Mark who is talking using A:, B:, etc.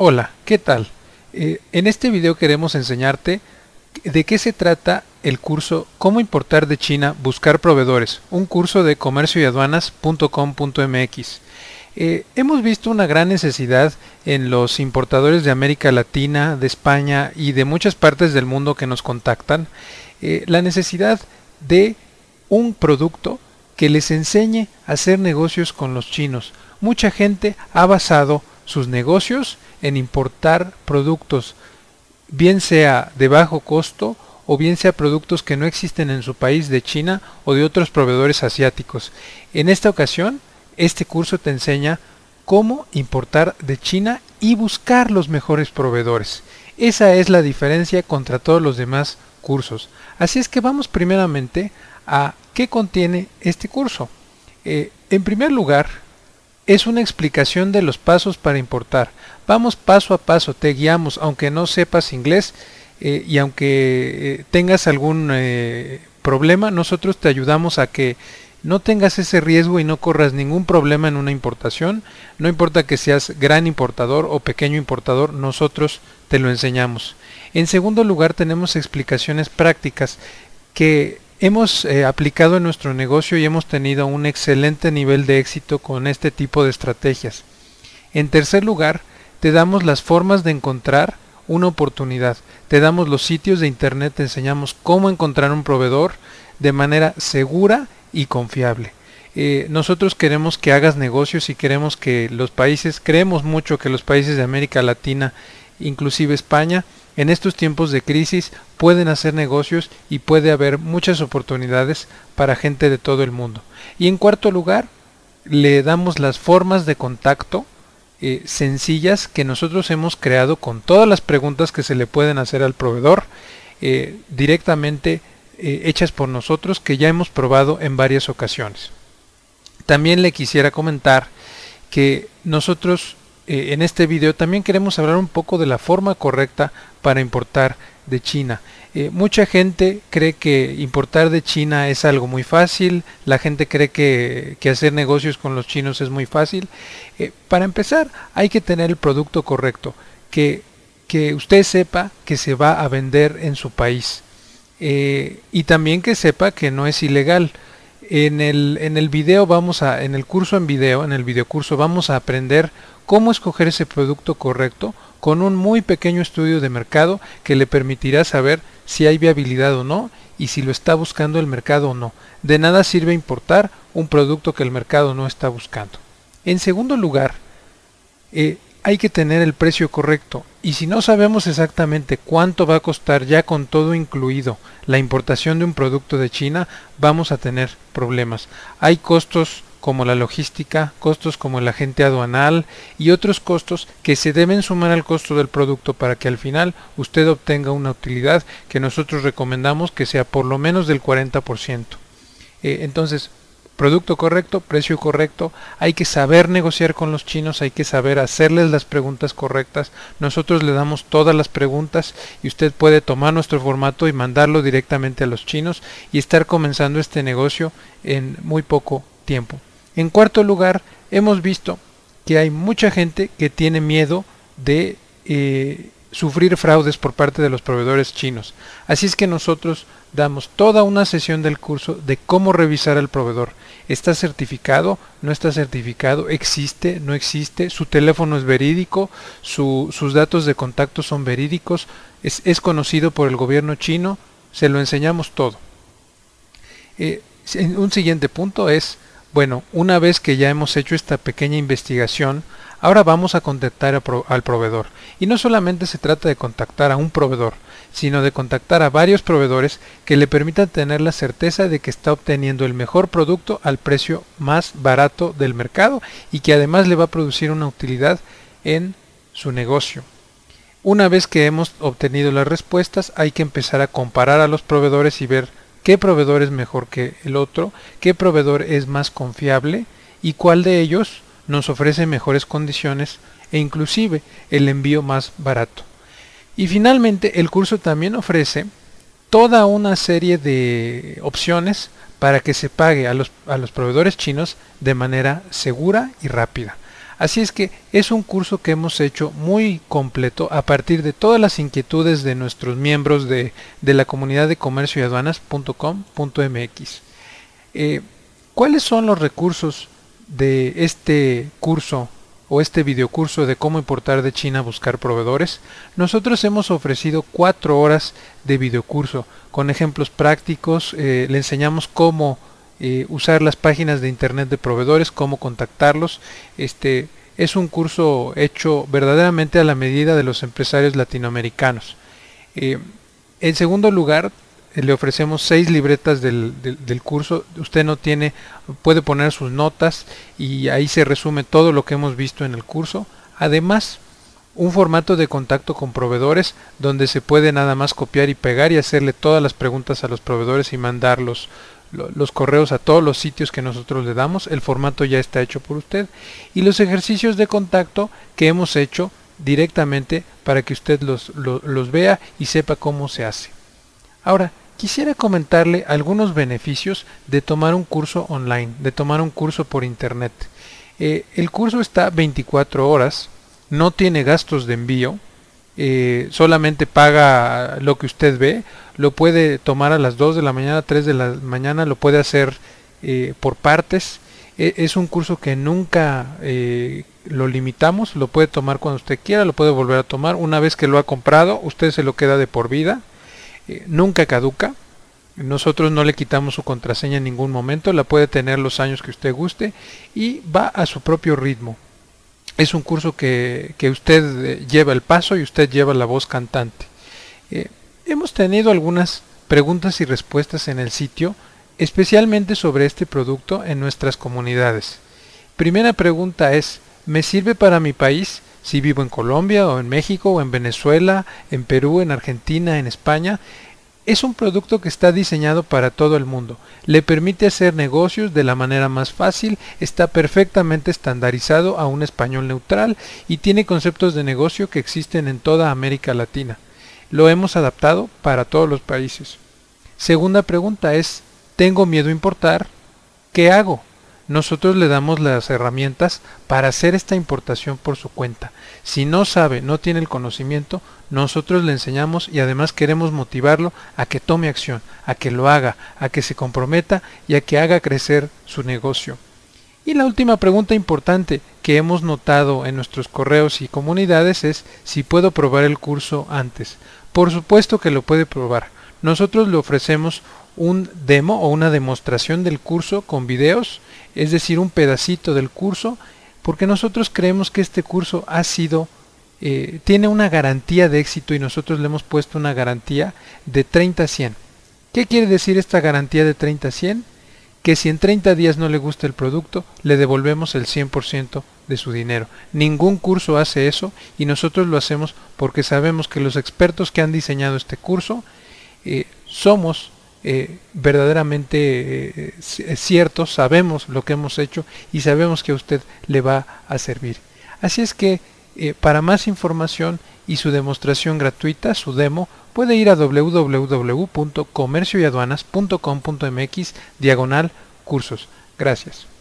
A: Hola, ¿qué tal? Eh, en este video queremos enseñarte de qué se trata el curso Cómo importar de China, buscar proveedores, un curso de comercio y aduanas.com.mx. Eh, hemos visto una gran necesidad en los importadores de América Latina, de España y de muchas partes del mundo que nos contactan, eh, la necesidad de un producto que les enseñe a hacer negocios con los chinos. Mucha gente ha basado sus negocios en importar productos, bien sea de bajo costo o bien sea productos que no existen en su país de China o de otros proveedores asiáticos. En esta ocasión, este curso te enseña cómo importar de China y buscar los mejores proveedores. Esa es la diferencia contra todos los demás cursos. Así es que vamos primeramente a qué contiene este curso. Eh, en primer lugar, es una explicación de los pasos para importar. Vamos paso a paso, te guiamos, aunque no sepas inglés eh, y aunque eh, tengas algún eh, problema, nosotros te ayudamos a que no tengas ese riesgo y no corras ningún problema en una importación. No importa que seas gran importador o pequeño importador, nosotros te lo enseñamos. En segundo lugar, tenemos explicaciones prácticas que Hemos eh, aplicado en nuestro negocio y hemos tenido un excelente nivel de éxito con este tipo de estrategias. En tercer lugar, te damos las formas de encontrar una oportunidad. Te damos los sitios de internet, te enseñamos cómo encontrar un proveedor de manera segura y confiable. Eh, nosotros queremos que hagas negocios y queremos que los países, creemos mucho que los países de América Latina, inclusive España, en estos tiempos de crisis pueden hacer negocios y puede haber muchas oportunidades para gente de todo el mundo. Y en cuarto lugar, le damos las formas de contacto eh, sencillas que nosotros hemos creado con todas las preguntas que se le pueden hacer al proveedor eh, directamente eh, hechas por nosotros que ya hemos probado en varias ocasiones. También le quisiera comentar que nosotros eh, en este video también queremos hablar un poco de la forma correcta para importar de China. Eh, mucha gente cree que importar de China es algo muy fácil, la gente cree que, hacer negocios con los chinos es muy fácil. Eh, para empezar, hay que tener el producto correcto, que, que usted sepa que se va a vender en su país y también que sepa que no es ilegal. En el, en el video vamos a, en el curso en video, en el videocurso vamos a aprender cómo escoger ese producto correcto con un muy pequeño estudio de mercado que le permitirá saber si hay viabilidad o no y si lo está buscando el mercado o no. De nada sirve importar un producto que el mercado no está buscando. En segundo lugar, eh, hay que tener el precio correcto y si no sabemos exactamente cuánto va a costar ya con todo incluido la importación de un producto de China, vamos a tener problemas. Hay costos como la logística, costos como el agente aduanal y otros costos que se deben sumar al costo del producto para que al final usted obtenga una utilidad que nosotros recomendamos que sea por lo menos del 40%. Eh, entonces, producto correcto, precio correcto, hay que saber negociar con los chinos, hay que saber hacerles las preguntas correctas. Nosotros le damos todas las preguntas y usted puede tomar nuestro formato y mandarlo directamente a los chinos y estar comenzando este negocio en muy poco tiempo. En cuarto lugar, hemos visto que hay mucha gente que tiene miedo de eh, sufrir fraudes por parte de los proveedores chinos. Así es que nosotros damos toda una sesión del curso de cómo revisar al proveedor. ¿Está certificado? ¿No está certificado? ¿Existe? ¿No existe? ¿Su teléfono es verídico? ¿Sus datos de contacto son verídicos? ¿Es, conocido por el gobierno chino? Se lo enseñamos todo. Eh, un siguiente punto es bueno, una vez que ya hemos hecho esta pequeña investigación, ahora vamos a contactar al proveedor. Y no solamente se trata de contactar a un proveedor, sino de contactar a varios proveedores que le permitan tener la certeza de que está obteniendo el mejor producto al precio más barato del mercado y que además le va a producir una utilidad en su negocio. Una vez que hemos obtenido las respuestas, hay que empezar a comparar a los proveedores y ver qué proveedor es mejor que el otro, qué proveedor es más confiable y cuál de ellos nos ofrece mejores condiciones e inclusive el envío más barato. Y finalmente el curso también ofrece toda una serie de opciones para que se pague a los, a los proveedores chinos de manera segura y rápida. Así es que es un curso que hemos hecho muy completo a partir de todas las inquietudes de nuestros miembros de, la comunidad de comercio y aduanas.com.mx. Eh, ¿Cuáles son los recursos de este curso o este videocurso de cómo importar de China buscar proveedores? Nosotros hemos ofrecido cuatro horas de videocurso con ejemplos prácticos, eh, le enseñamos cómo eh, usar las páginas de internet de proveedores, cómo contactarlos. Este es un curso hecho verdaderamente a la medida de los empresarios latinoamericanos. Eh, en segundo lugar, le ofrecemos seis libretas del, del, curso. Usted no tiene, puede poner sus notas y ahí se resume todo lo que hemos visto en el curso. Además, un formato de contacto con proveedores donde se puede nada más copiar y pegar y hacerle todas las preguntas a los proveedores y mandarlos los correos a todos los sitios que nosotros le damos. El formato ya está hecho por usted. Y los ejercicios de contacto que hemos hecho directamente para que usted los, los, vea y sepa cómo se hace. Ahora, quisiera comentarle algunos beneficios de tomar un curso online, de tomar un curso por internet. Eh, el curso está 24 horas, no tiene gastos de envío, eh, solamente paga lo que usted ve, lo puede tomar a las 2 de la mañana, 3 de la mañana, lo puede hacer eh, por partes. E, es un curso que nunca lo limitamos, lo puede tomar cuando usted quiera, lo puede volver a tomar. Una vez que lo ha comprado, usted se lo queda de por vida, nunca caduca. Nosotros no le quitamos su contraseña en ningún momento, la puede tener los años que usted guste y va a su propio ritmo es un curso que, usted eh, lleva el paso y usted lleva la voz cantante. Eh, hemos tenido algunas preguntas y respuestas en el sitio, especialmente sobre este producto en nuestras comunidades. Primera pregunta es, ¿me sirve para mi país si vivo en Colombia o en México o en Venezuela, en Perú, en Argentina, en España? Es un producto que está diseñado para todo el mundo. Le permite hacer negocios de la manera más fácil, está perfectamente estandarizado a un español neutral y tiene conceptos de negocio que existen en toda América Latina. Lo hemos adaptado para todos los países. Segunda pregunta es, ¿tengo miedo a importar? ¿Qué hago? Nosotros le damos las herramientas para hacer esta importación por su cuenta. Si no sabe, no tiene el conocimiento, nosotros le enseñamos y además queremos motivarlo a que tome acción, a que lo haga, a que se comprometa y a que haga crecer su negocio. Y la última pregunta importante que hemos notado en nuestros correos y comunidades es si puedo probar el curso antes. Por supuesto que lo puede probar. Nosotros le ofrecemos un demo o una demostración del curso con videos, es decir, un pedacito del curso, porque nosotros creemos que este curso ha sido, eh, tiene una garantía de éxito y nosotros le hemos puesto una garantía de 30 a 100. ¿Qué quiere decir esta garantía de 30 a 100? Que si en 30 días no le gusta el producto, le devolvemos el 100% de su dinero. Ningún curso hace eso y nosotros lo hacemos porque sabemos que los expertos que han diseñado este curso eh, somos eh, verdaderamente eh, ciertos, sabemos lo que hemos hecho y sabemos que a usted le va a servir. Así es que para más información y su demostración gratuita, su demo, puede ir a www.comercioyaduanas.com.mx diagonal cursos. Gracias.